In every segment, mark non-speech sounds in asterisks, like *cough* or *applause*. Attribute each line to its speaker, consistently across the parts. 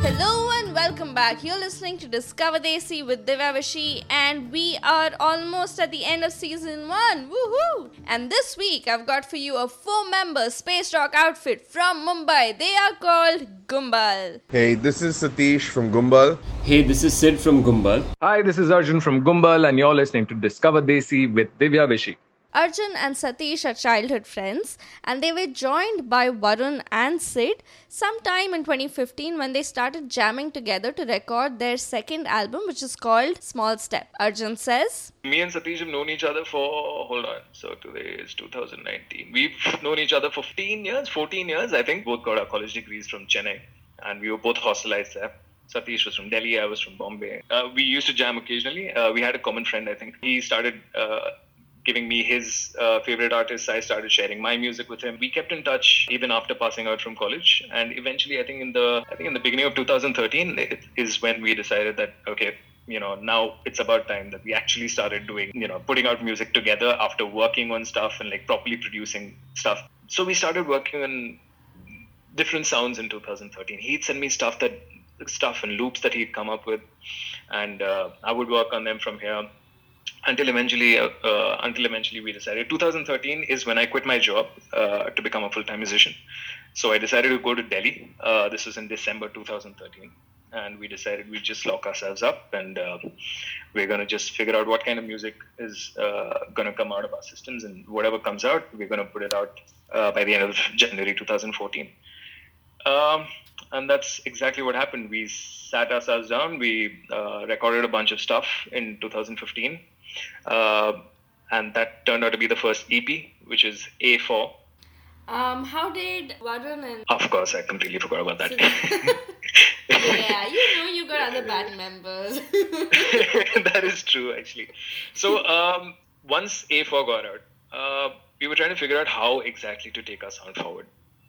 Speaker 1: Hello and welcome back. You're listening to Discover Desi with Divya Vishi, and we are almost at the end of season one. Woohoo! And this week I've got for you a four member space rock outfit from Mumbai. They are called Gumbal.
Speaker 2: Hey, this is Satish from Gumbal.
Speaker 3: Hey, this is Sid from Gumbal.
Speaker 4: Hi, this is Arjun from Gumbal, and you're listening to Discover Desi with Divya Vishi.
Speaker 1: Arjun and Satish are childhood friends, and they were joined by Varun and Sid sometime in 2015 when they started jamming together to record their second album, which is called Small Step. Arjun says,
Speaker 5: Me and Satish have known each other for, hold on, so today is 2019. We've known each other for 15 years, 14 years, I think. Both got our college degrees from Chennai, and we were both hostelized there. Satish was from Delhi, I was from Bombay. Uh, we used to jam occasionally. Uh, we had a common friend, I think. He started uh, giving me his uh, favorite artists. I started sharing my music with him. We kept in touch even after passing out from college. And eventually, I think in the I think in the beginning of 2013 it is when we decided that okay, you know, now it's about time that we actually started doing, you know, putting out music together after working on stuff and like properly producing stuff. So we started working on different sounds in 2013. He'd send me stuff that stuff and loops that he'd come up with, and uh, I would work on them from here until eventually uh, uh, until eventually we decided 2013 is when I quit my job uh, to become a full-time musician. So I decided to go to Delhi. Uh, this was in December 2013, and we decided we'd just lock ourselves up and uh, we're gonna just figure out what kind of music is uh, gonna come out of our systems, and whatever comes out, we're gonna put it out by the end of January 2014. Um, and that's exactly what happened. We sat ourselves down. We recorded a bunch of stuff in 2015 uh, and that turned out to be the first EP, which is A4.
Speaker 1: Um, how did Varun and
Speaker 5: Of course, I completely forgot about that. *laughs*
Speaker 1: yeah, you know you got other band members. *laughs*
Speaker 5: that is true, actually. So um, once A4 got out, uh, we were trying to figure out how exactly to take our sound forward,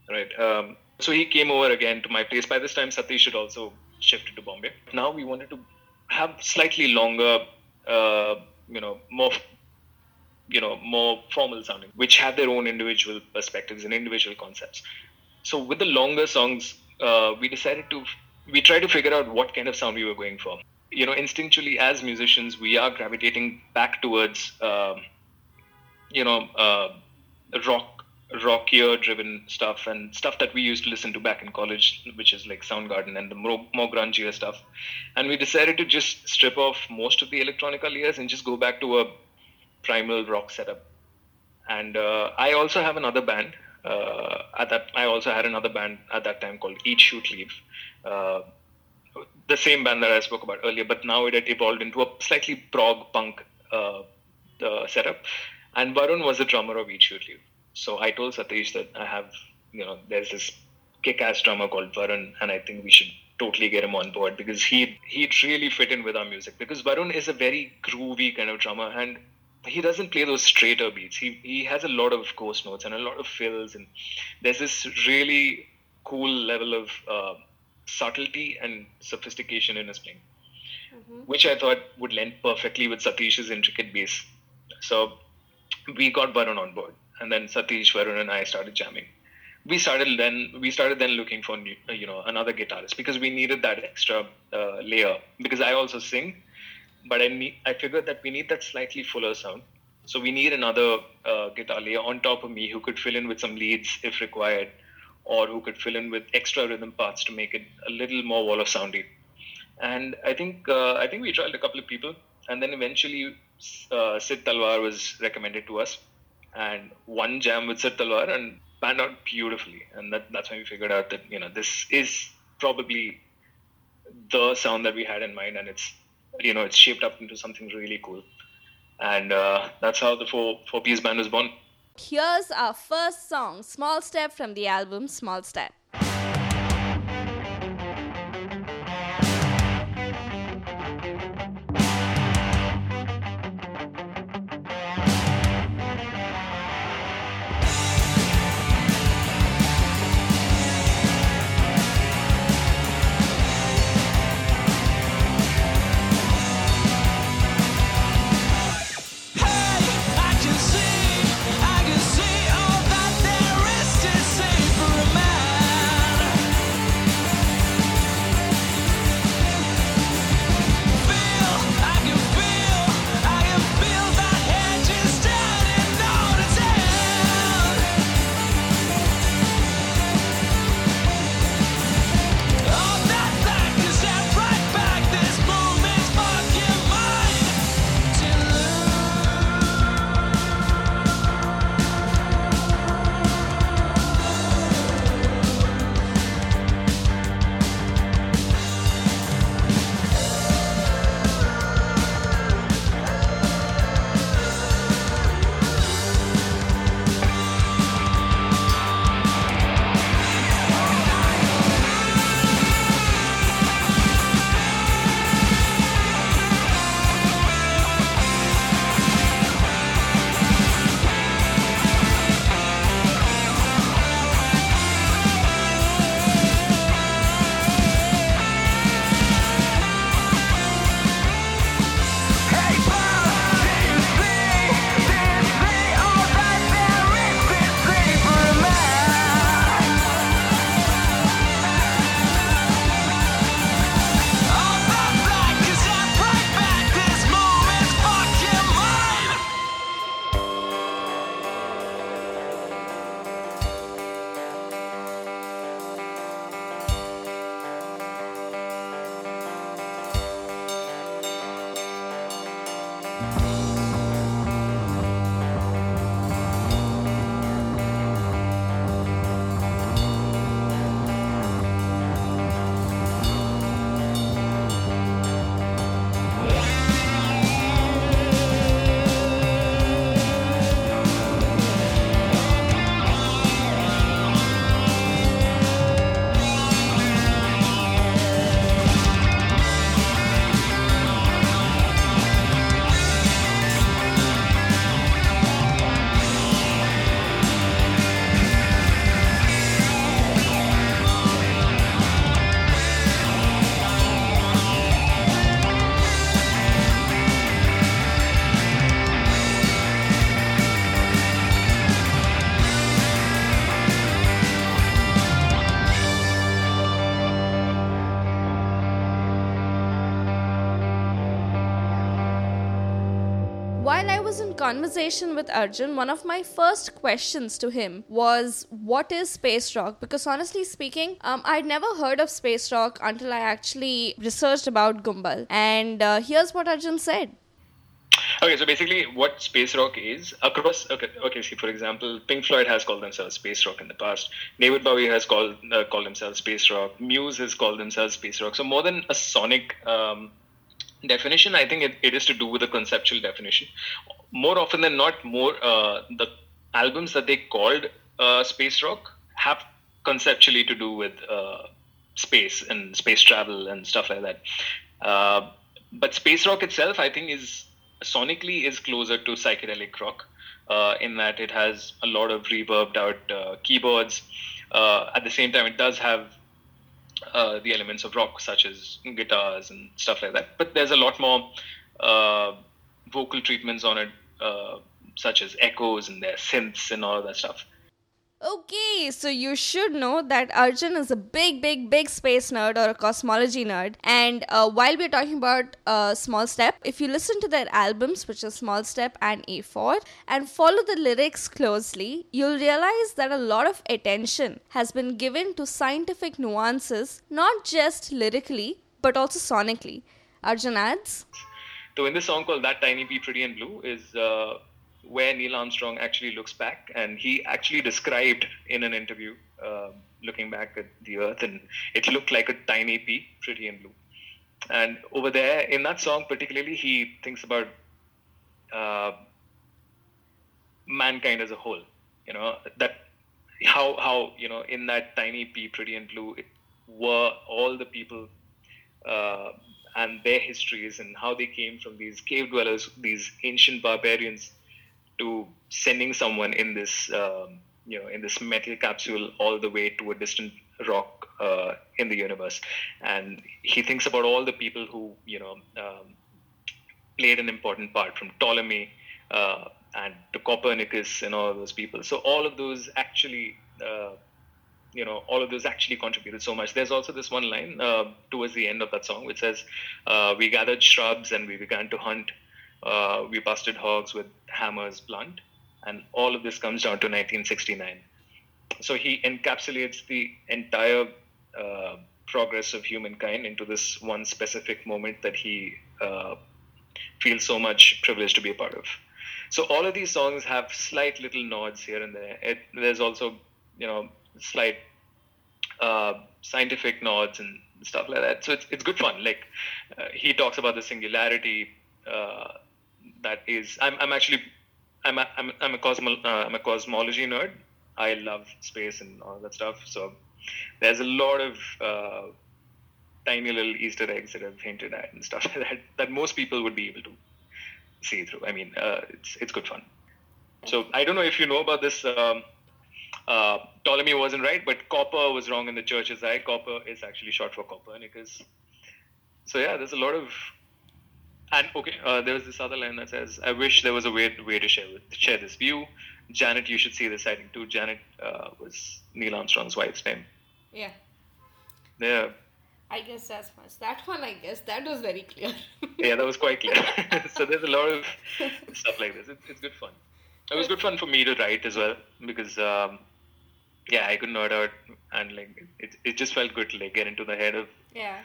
Speaker 5: right? Um, so he came over again to my place. By this time, Satish had also shifted to Bombay. Now we wanted to have slightly longer. Uh, you know more you know more formal sounding which have their own individual perspectives and individual concepts. So with the longer songs uh, we decided to we tried to figure out what kind of sound we were going for. You know instinctually as musicians we are gravitating back towards uh, you know uh, rock rockier driven stuff and stuff that we used to listen to back in college, which is like Soundgarden and the more, more grungier stuff. And we decided to just strip off most of the electronica layers and just go back to a primal rock setup. And uh, I also have another band. Uh, at that, I also had another band at that time called Eat Shoot Leave. Uh, the same band that I spoke about earlier, but now it had evolved into a slightly prog punk uh, setup. And Varun was the drummer of Eat Shoot Leave. So I told Satish that I have, you know, there's this kick-ass drummer called Varun, and I think we should totally get him on board because he he'd really fit in with our music. Because Varun is a very groovy kind of drummer, and he doesn't play those straighter beats. He he has a lot of ghost notes and a lot of fills, and there's this really cool level of uh, subtlety and sophistication in his playing, mm-hmm. which I thought would lend perfectly with Satish's intricate bass. So we got Varun on board and then Satish, Varun, and I started jamming. We started then we started then looking for you know another guitarist because we needed that extra uh, layer because I also sing, but I need I figured that we need that slightly fuller sound. So we need another uh, guitar layer on top of me who could fill in with some leads if required, or who could fill in with extra rhythm parts to make it a little more wall of soundy. And I think uh, I think we tried a couple of people, and then eventually uh, Sid Talwar was recommended to us and one jam with Sid Talwar and panned out beautifully. And that, that's when we figured out that, you know, this is probably the sound that we had in mind and it's, you know, it's shaped up into something really cool. And uh, that's how the four, four piece band was born.
Speaker 1: Here's our first song, Small Step from the album Small Step. Conversation with Arjun, one of my first questions to him was, What is space rock? Because honestly speaking, um, I'd never heard of space rock until I actually researched about Gumbal. And uh, here's what Arjun said.
Speaker 5: Okay, so basically, what space rock is across. Okay, okay. See, for example, Pink Floyd has called themselves space rock in the past. David Bowie has called uh, called themselves space rock. Muse has called themselves space rock. So more than a sonic um, definition, I think it, it is to do with a conceptual definition. More often than not, more uh, the albums that they called uh, space rock have conceptually to do with uh, space and space travel and stuff like that. Uh, but space rock itself, I think, is sonically is closer to psychedelic rock uh, in that it has a lot of reverbed out uh, keyboards. At the same time, it does have the elements of rock, such as guitars and stuff like that. But there's a lot more vocal treatments on it, uh, such as echoes and their synths and all that stuff.
Speaker 1: Okay, so you should know that Arjun is a big, big, big space nerd or a cosmology nerd. And uh, while we're talking about uh, Small Step, if you listen to their albums, which are Small Step and A4, and follow the lyrics closely, you'll realize that a lot of attention has been given to scientific nuances, not just lyrically, but also sonically. Arjun adds.
Speaker 5: So in this song called That Tiny Pea Pretty and Blue is uh, where Neil Armstrong actually looks back, and he actually described in an interview, uh, looking back at the Earth, and it looked like a tiny pea, pretty and blue. And over there, in that song particularly, he thinks about uh, mankind as a whole. You know that how how you know in that tiny pea, pretty and blue, it were all the people. Uh, and their histories and how they came from these cave dwellers, these ancient barbarians, to sending someone in this um, you know in this metal capsule all the way to a distant rock uh, in the universe. And he thinks about all the people who you know um, played an important part from ptolemy uh, and to copernicus and all those people. So all of those actually uh, you know all of those actually contributed so much there's also this one line uh, towards the end of that song which says uh, we gathered shrubs and we began to hunt uh, we busted hogs with hammers blunt, and all of this comes down to 1969. So he encapsulates the entire uh, progress of humankind into this one specific moment that he uh, feels so much privileged to be a part of. So all of these songs have slight little nods here and there. It, there's also, you know, slight uh, scientific nods and stuff like that. So it's, it's good fun. Like uh, he talks about the singularity uh, that is I'm, I'm actually I'm a, I'm, I'm a cosmo uh, I'm a cosmology nerd. I love space and all that stuff. So there's a lot of uh, tiny little Easter eggs that I've hinted at and stuff *laughs* that that most people would be able to see through. I mean, uh, it's it's good fun. So I don't know if you know about this. Um, uh, Ptolemy wasn't right, but copper was wrong in the church's eye. Copper is actually short for Copernicus. So yeah, there's a lot of and okay, uh, there was this other line that says, "I wish there was a way, way to share share this view." Janet, you should see this sighting too. Janet uh, was Neil Armstrong's wife's name.
Speaker 1: Yeah.
Speaker 5: Yeah.
Speaker 1: I guess that's much. That one, I guess, that was very clear.
Speaker 5: yeah, that was quite clear. *laughs* *laughs* so there's a lot of stuff like this. It's, it's good fun. It was good fun for me to write as well because, um, yeah, I could nerd out and like it, it just felt good to like get into the head of
Speaker 1: yeah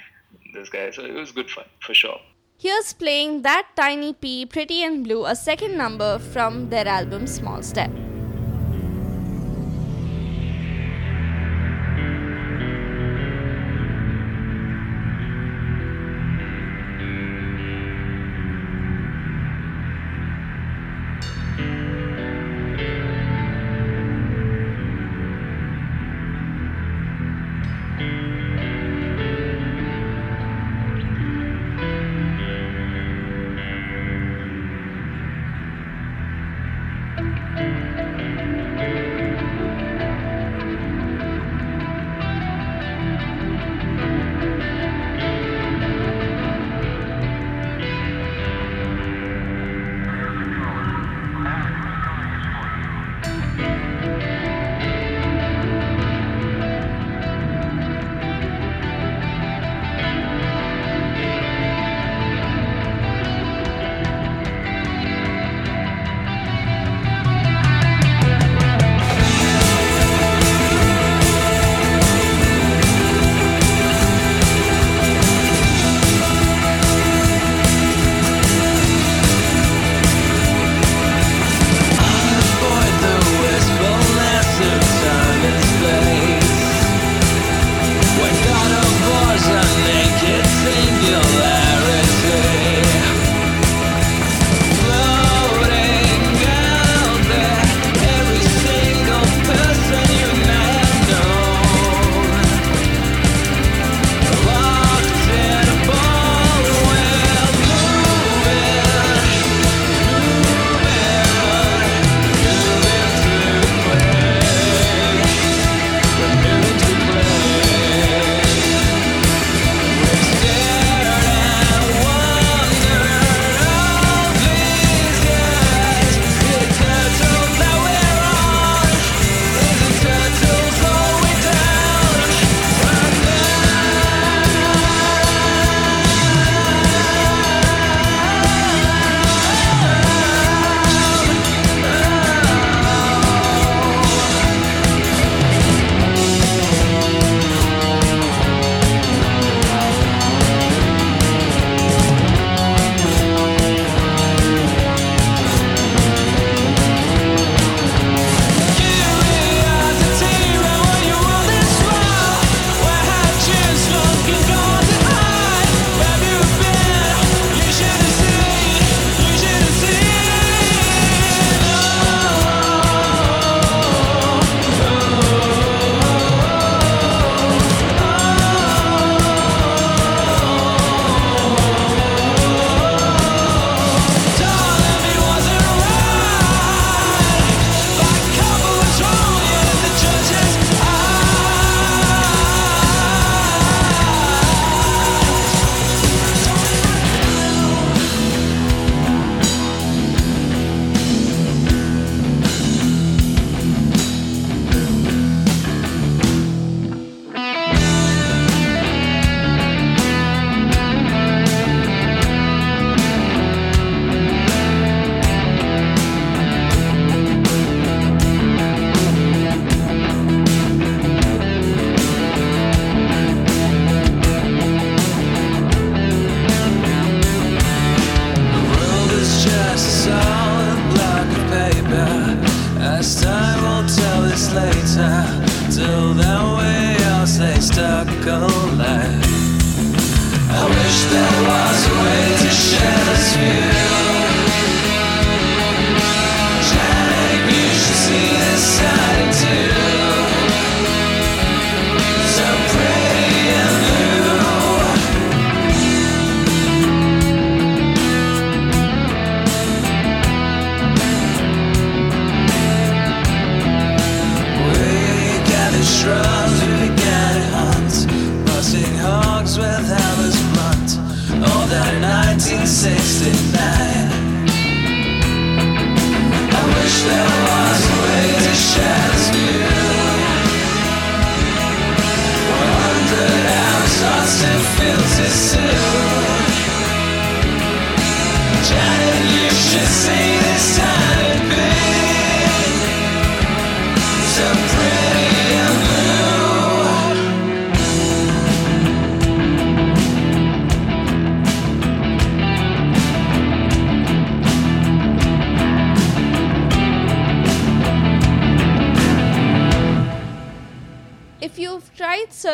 Speaker 5: this guy. So it was good fun for sure.
Speaker 1: Here's playing That Tiny Pea, Pretty and Blue, a second number from their album Small Step.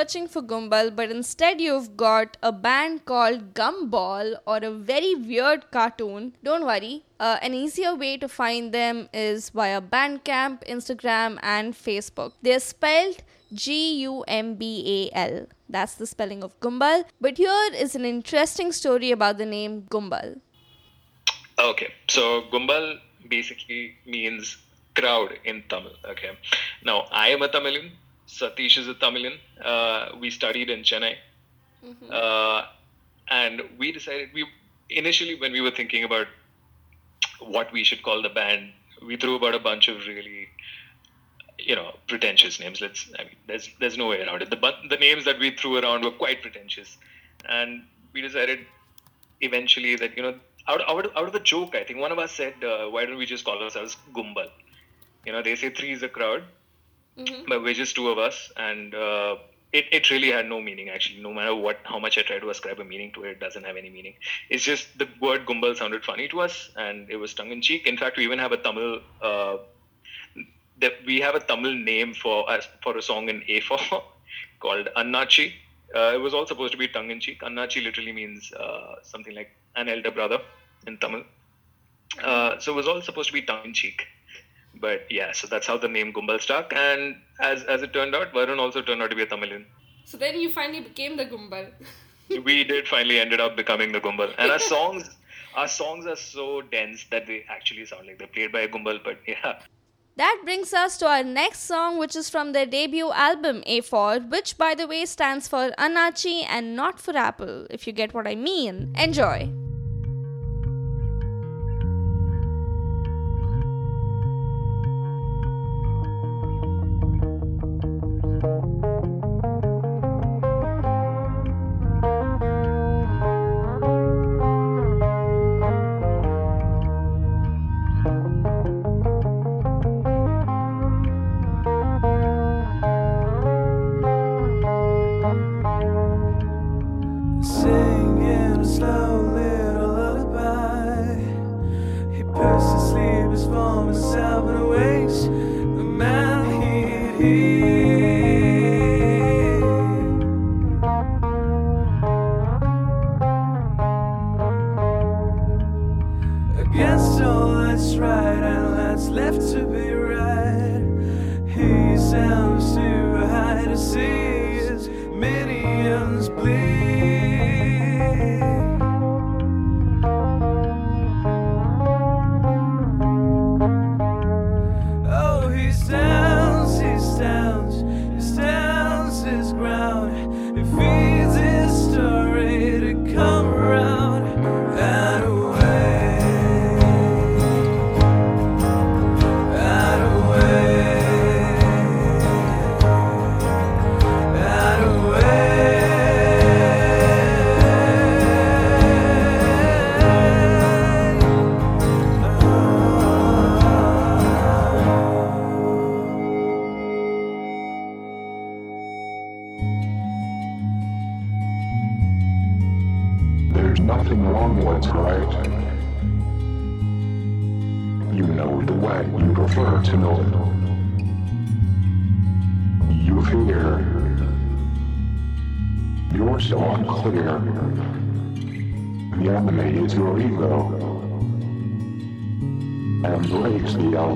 Speaker 1: Searching for Gumbal but instead you've got a band called Gumball or a very weird cartoon, don't worry. Uh, an easier way to find them is via Bandcamp, Instagram, and Facebook. They're spelled G U M B A L. That's the spelling of Gumbal. But here is an interesting story about the name Gumbal.
Speaker 5: Okay, so Gumbal basically means crowd in Tamil. Okay, now I am a Tamilian. Satish is a Tamilian. Uh, we studied in Chennai, uh, and we decided we initially when we were thinking about what we should call the band, we threw about a bunch of really you know pretentious names. Let's I mean, there's there's no way around it. The the names that we threw around were quite pretentious, and we decided eventually that you know out out, out of the joke, I think one of us said, uh, "Why don't we just call ourselves Gumbal?" You know, they say three is a crowd, but we're just two of us, and uh, it it really had no meaning actually. No matter what, how much I try to ascribe a meaning to it, it doesn't have any meaning. It's just the word Gumbal sounded funny to us, and it was tongue in cheek. In fact, we even have a Tamil. Uh, that we have a Tamil name for us for a song in A4 *laughs* called Annachi. Uh, it was all supposed to be tongue in cheek. Annachi literally means uh, something like an elder brother in Tamil. Uh, so it was all supposed to be tongue in cheek. But yeah, so that's how the name Gumbal stuck. And as as it turned out, Varun also turned out to be a Tamilian.
Speaker 1: So then you finally became the Gumbal. *laughs*
Speaker 5: we did finally ended up becoming the Gumbal. And our *laughs* songs, our songs are so dense that they actually sound like they're played by a Gumbal. But yeah,
Speaker 1: That brings us to our next song, which is from their debut album A4, which by the way stands for Annachi and not for Apple, if you get what I mean. Enjoy.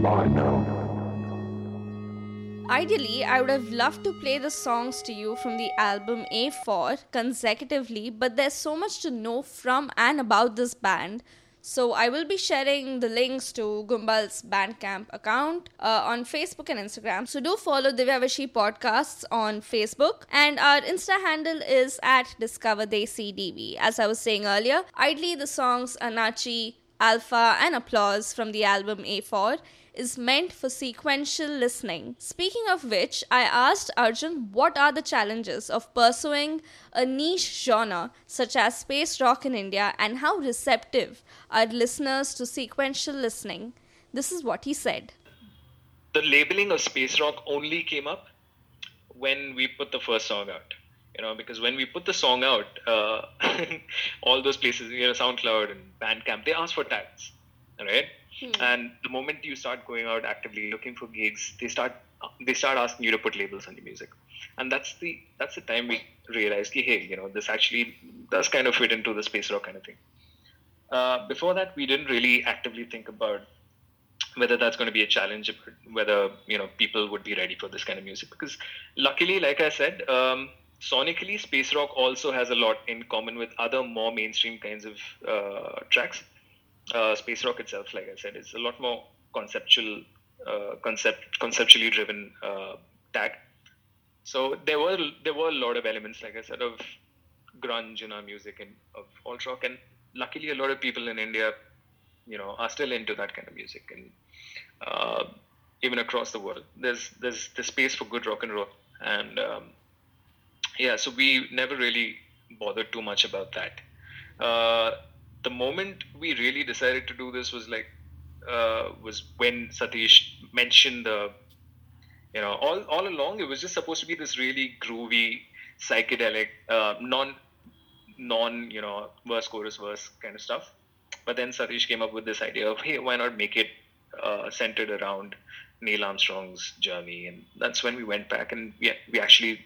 Speaker 6: The
Speaker 7: albino.
Speaker 1: Ideally, I would have loved to play the songs to you from the album A4 consecutively, but there's so much to know from and about this band. So, I will be sharing the links to Gumbal's Bandcamp account uh, on Facebook and Instagram. So, do follow Divya Vashi podcasts on Facebook, and our Insta handle is at Discover DV. As I was saying earlier, idly the songs Annachi, Alpha, and Applause from the album A4 is meant for sequential listening. Speaking of which, I asked Arjun what are the challenges of pursuing a niche genre such as space rock in India and how receptive are listeners to sequential listening. This is what he said.
Speaker 5: The labeling of space rock only came up when we put the first song out. You know, because when we put the song out, uh, *laughs* all those places, you know, SoundCloud and Bandcamp, they ask for tags, right? And the moment you start going out actively looking for gigs, they start they start asking you to put labels on your music, and that's the that's the time we realized, hey, you know, this actually does kind of fit into the space rock kind of thing. Uh, before that, we didn't really actively think about whether that's going to be a challenge, whether you know people would be ready for this kind of music. Because luckily, like I said, um, sonically, space rock also has a lot in common with other more mainstream kinds of uh, tracks uh, space rock itself, like I said, is a lot more conceptual, uh, concept conceptually driven uh, tag. So there were there were a lot of elements, like I said, of grunge in our music and of alt rock, and luckily a lot of people in India, you know, are still into that kind of music, and uh, even across the world, there's there's the space for good rock and roll, and um, yeah, so we never really bothered too much about that. The moment we really decided to do this was like uh, was when Satish mentioned the you know all all along it was just supposed to be this really groovy psychedelic uh, non non you know verse chorus verse kind of stuff. But then Satish came up with this idea of hey why not make it uh, centered around Neil Armstrong's journey? And that's when we went back and we, we actually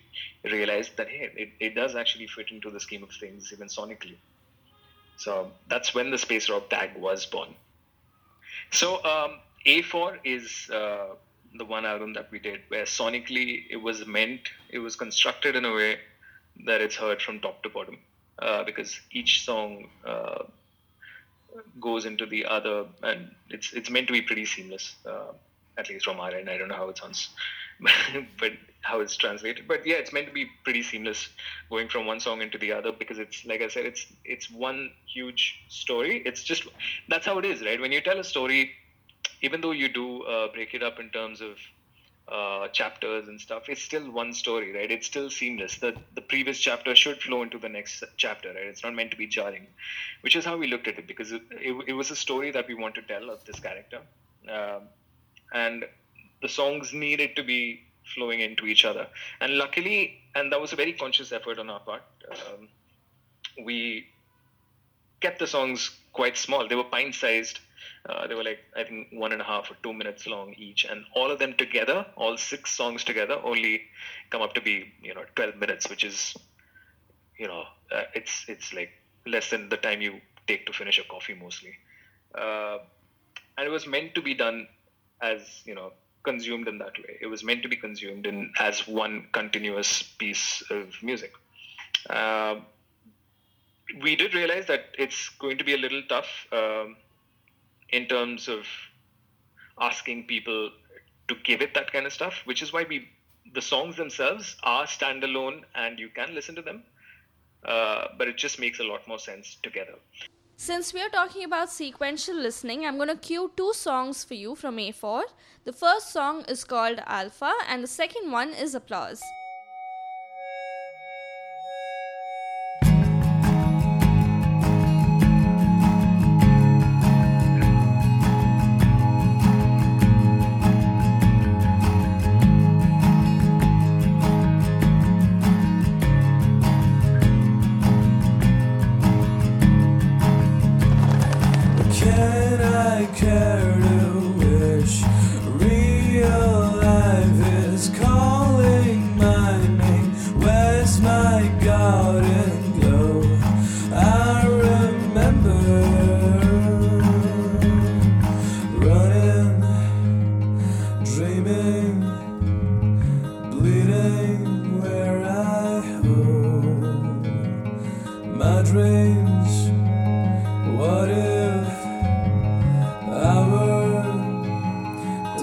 Speaker 5: realized that hey it, it does actually fit into the scheme of things even sonically so that's when the space rock tag was born. So um, A4 is uh, the one album that we did where sonically it was meant, it was constructed in a way that it's heard from top to bottom uh, because each song uh, goes into the other and it's it's meant to be pretty seamless, uh, at least from our end. I don't know how it sounds, *laughs* but how it's translated. But yeah, it's meant to be pretty seamless going from one song into the other because it's like I said, it's it's one huge story. It's just that's how it is, right? When you tell a story, even though you do uh, break it up in terms of uh, chapters and stuff, it's still one story, right? It's still seamless. The the previous chapter should flow into the next chapter, right? It's not meant to be jarring, which is how we looked at it because it, it, it was a story that we want to tell of this character, um, and the songs needed to be flowing into each other. And luckily, and that was a very conscious effort on our part, um, we kept the songs quite small. They were pint sized. Uh, they were like, I think, one and a half or two minutes long each. And all of them together, all six songs together, only come up to be, you know, 12 minutes, which is, you know, uh, it's, it's like less than the time you take to finish a coffee mostly. Uh, and it was meant to be done as, you know, consumed in that way. It was meant to be consumed in as one continuous piece of music. Uh, we did realize that it's going to be a little tough um, in terms of asking people to give it that kind of stuff, which is why we the songs themselves are standalone and you can listen to them, uh, but it just makes a lot more sense together.
Speaker 1: Since we are talking about sequential listening, I'm going to cue two songs for you from A4. The first song is called Alpha, and the second one is Applause.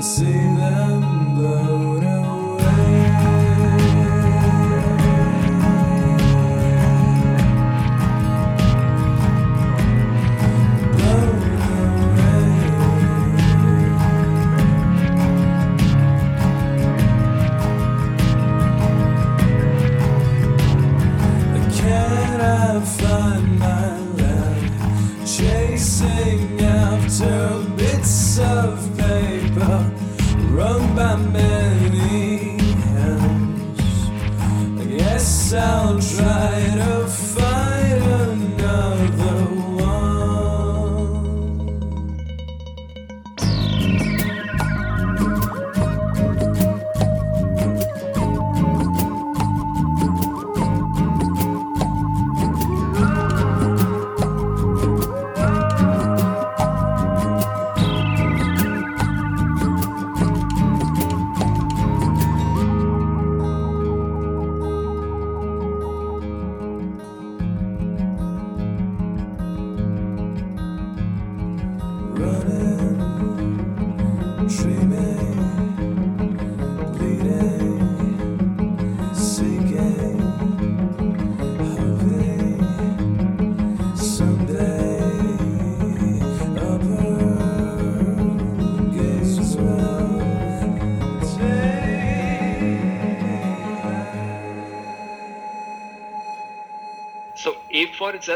Speaker 6: See them blown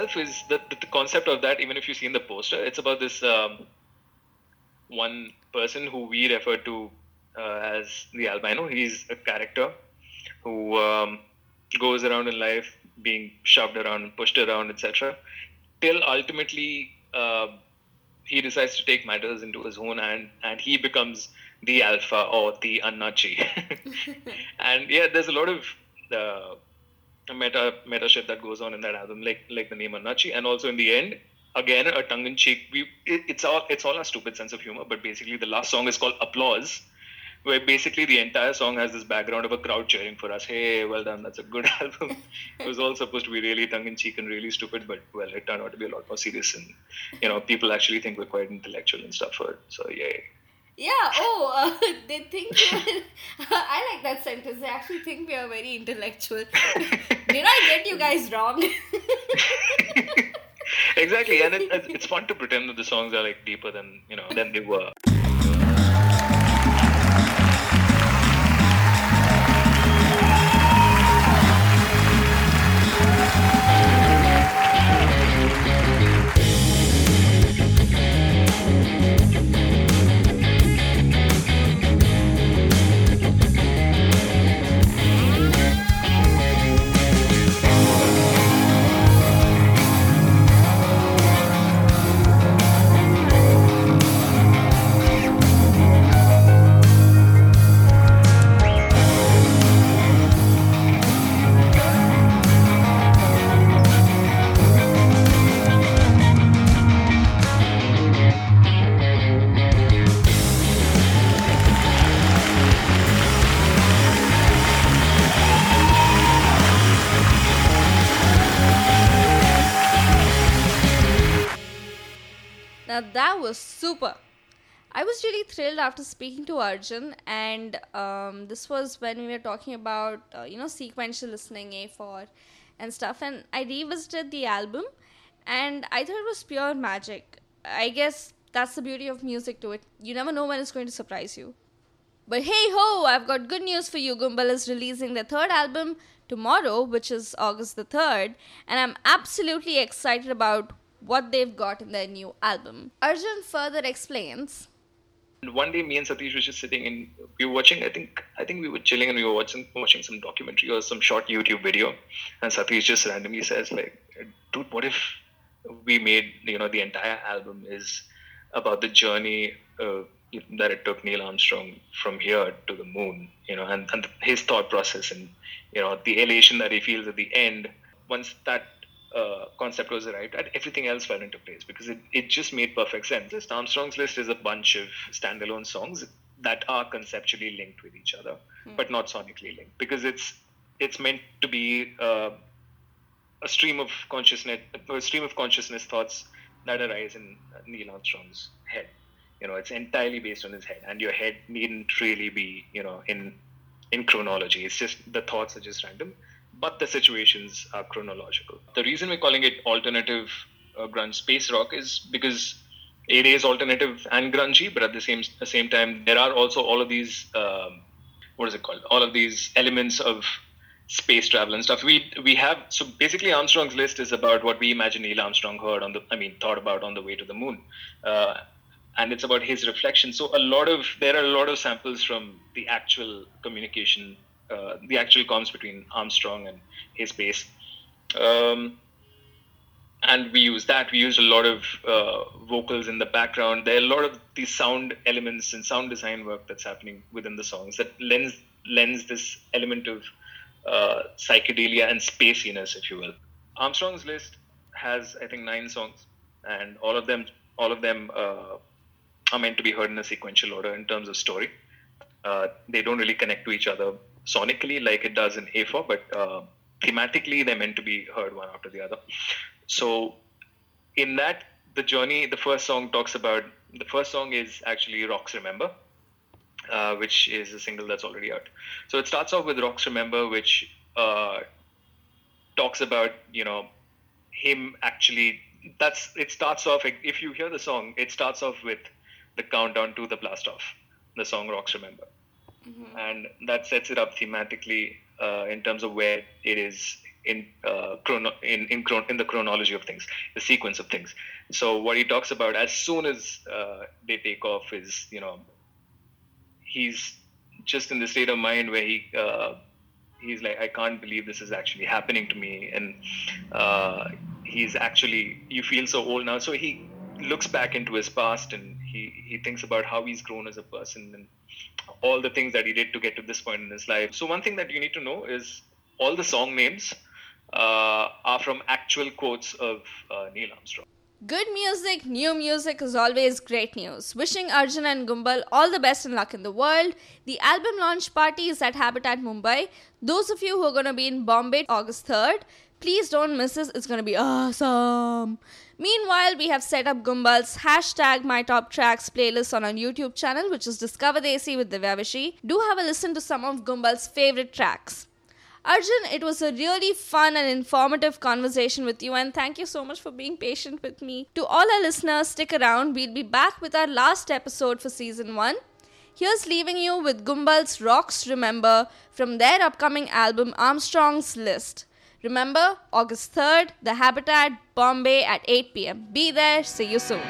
Speaker 5: itself is the, the, concept of that. Even if you see in the poster, it's about this um, one person who we refer to uh, as the albino. He's a character who um, goes around in life being shoved around, pushed around, etc. Till ultimately uh, he decides to take matters into his own hand, and he becomes the alpha or the Annachi. *laughs* *laughs* and yeah, there's a lot of uh, meta meta shit that goes on in that album, like like the name Annachi, and also in the end, again a tongue in cheek. We it, it's all it's all a stupid sense of humor, but basically the last song is called Applause, where basically the entire song has this background of a crowd cheering for us. Hey, well done, that's a good *laughs* album. it was all supposed to be really tongue in cheek and really stupid, but well, it turned out to be a lot more serious, and you know people actually think we're quite intellectual and stuff. For so yay.
Speaker 1: Yeah, oh, uh, *laughs* they think. *laughs* I like that sentence. They actually think we are very intellectual. *laughs* Did I get you guys wrong?
Speaker 5: exactly, and it, it's- it's fun to pretend that the songs are like deeper than you know than they were.
Speaker 1: That was super. I was really thrilled after speaking to Arjun, and um, this was when we were talking about uh, you know sequential listening A4 and stuff. And I revisited the album, and I thought it was pure magic. I guess that's the beauty of music to it. You never know when it's going to surprise you. But hey ho, I've got good news for you. Gumbal is releasing their third album tomorrow, which is August the 3rd, and I'm absolutely excited about what they've got in their new album. Arjun further explains.
Speaker 5: One day, me and Satish were just sitting and we were watching. I think I think we were chilling and we were watching watching some documentary or some short YouTube video. And Satish just randomly says, like, "Dude, what if we made you know the entire album is about the journey uh, that it took Neil Armstrong from here to the moon, you know, and, and his thought process and you know the elation that he feels at the end. Once that uh, concept was arrived at, everything else fell into place because it, it just made perfect sense. This Armstrong's List is a bunch of standalone songs that are conceptually linked with each other, but not sonically linked, because it's it's meant to be uh, a stream of consciousness, a stream of consciousness thoughts that arise in Neil Armstrong's head. You know, it's entirely based on his head, and your head needn't really be, you know, in in chronology. It's just the thoughts are just random, but the situations are chronological. The reason we're calling it alternative uh, grunge space rock is because it is alternative and grungy, but at the same the same time, there are also all of these um, what is it called? All of these elements of space travel and stuff. We we have so basically Armstrong's list is about what we imagine Neil Armstrong heard on the I mean thought about on the way to the moon. Uh, and it's about his reflection. So a lot of there are a lot of samples from the actual communication, uh, the actual comms between Armstrong and his base. Um, and we use that. We use a lot of uh, vocals in the background. There are a lot of these sound elements and sound design work that's happening within the songs that lends lends this element of uh, psychedelia and spaciness, if you will. Armstrong's list has, I think, nine songs, and all of them, all of them uh, are meant to be heard in a sequential order in terms of story. Uh, they don't really connect to each other sonically like it does in A4, but uh, thematically they're meant to be heard one after the other. So, in that, the journey, the first song talks about the first song is actually Rocks Remember, uh, which is a single that's already out. So it starts off with Rocks Remember, which uh, talks about you know him actually. That's it starts off. If you hear the song, it starts off with the countdown to the blast off, the song Rocks Remember, and that sets it up thematically uh, in terms of where it is in uh, chrono in in, chron- in the chronology of things, the sequence of things. So what he talks about as soon as uh, they take off is you know he's just in the state of mind where he uh, he's like I can't believe this is actually happening to me, and uh, he's actually you feel so old now. So he looks back into his past and he he thinks about how he's grown as a person and all the things that he did to get to this point in his life. So one thing that you need to know is all the song names uh, are from actual quotes of uh, Neil Armstrong.
Speaker 1: Good music, new music is always great news. Wishing Arjun and Gumbal all the best and luck in the world. The album launch party is at Habitat Mumbai. Those of you who are going to be in Bombay August 3rd, please don't miss this. It's going to be awesome. Meanwhile, we have set up Gumbal's hashtag My Top Tracks playlist on our YouTube channel, which is Discover Desi with Divya Vishi. Do have a listen to some of Gumbal's favorite tracks. Arjun, it was a really fun and informative conversation with you, and thank you so much for being patient with me. To all our listeners, stick around. We'll be back with our last episode for season one. Here's leaving you with Gumbal's Rocks Remember from their upcoming album Armstrong's List. Remember, August 3rd, The Habitat, Bombay at 8 pm. Be there, see you soon.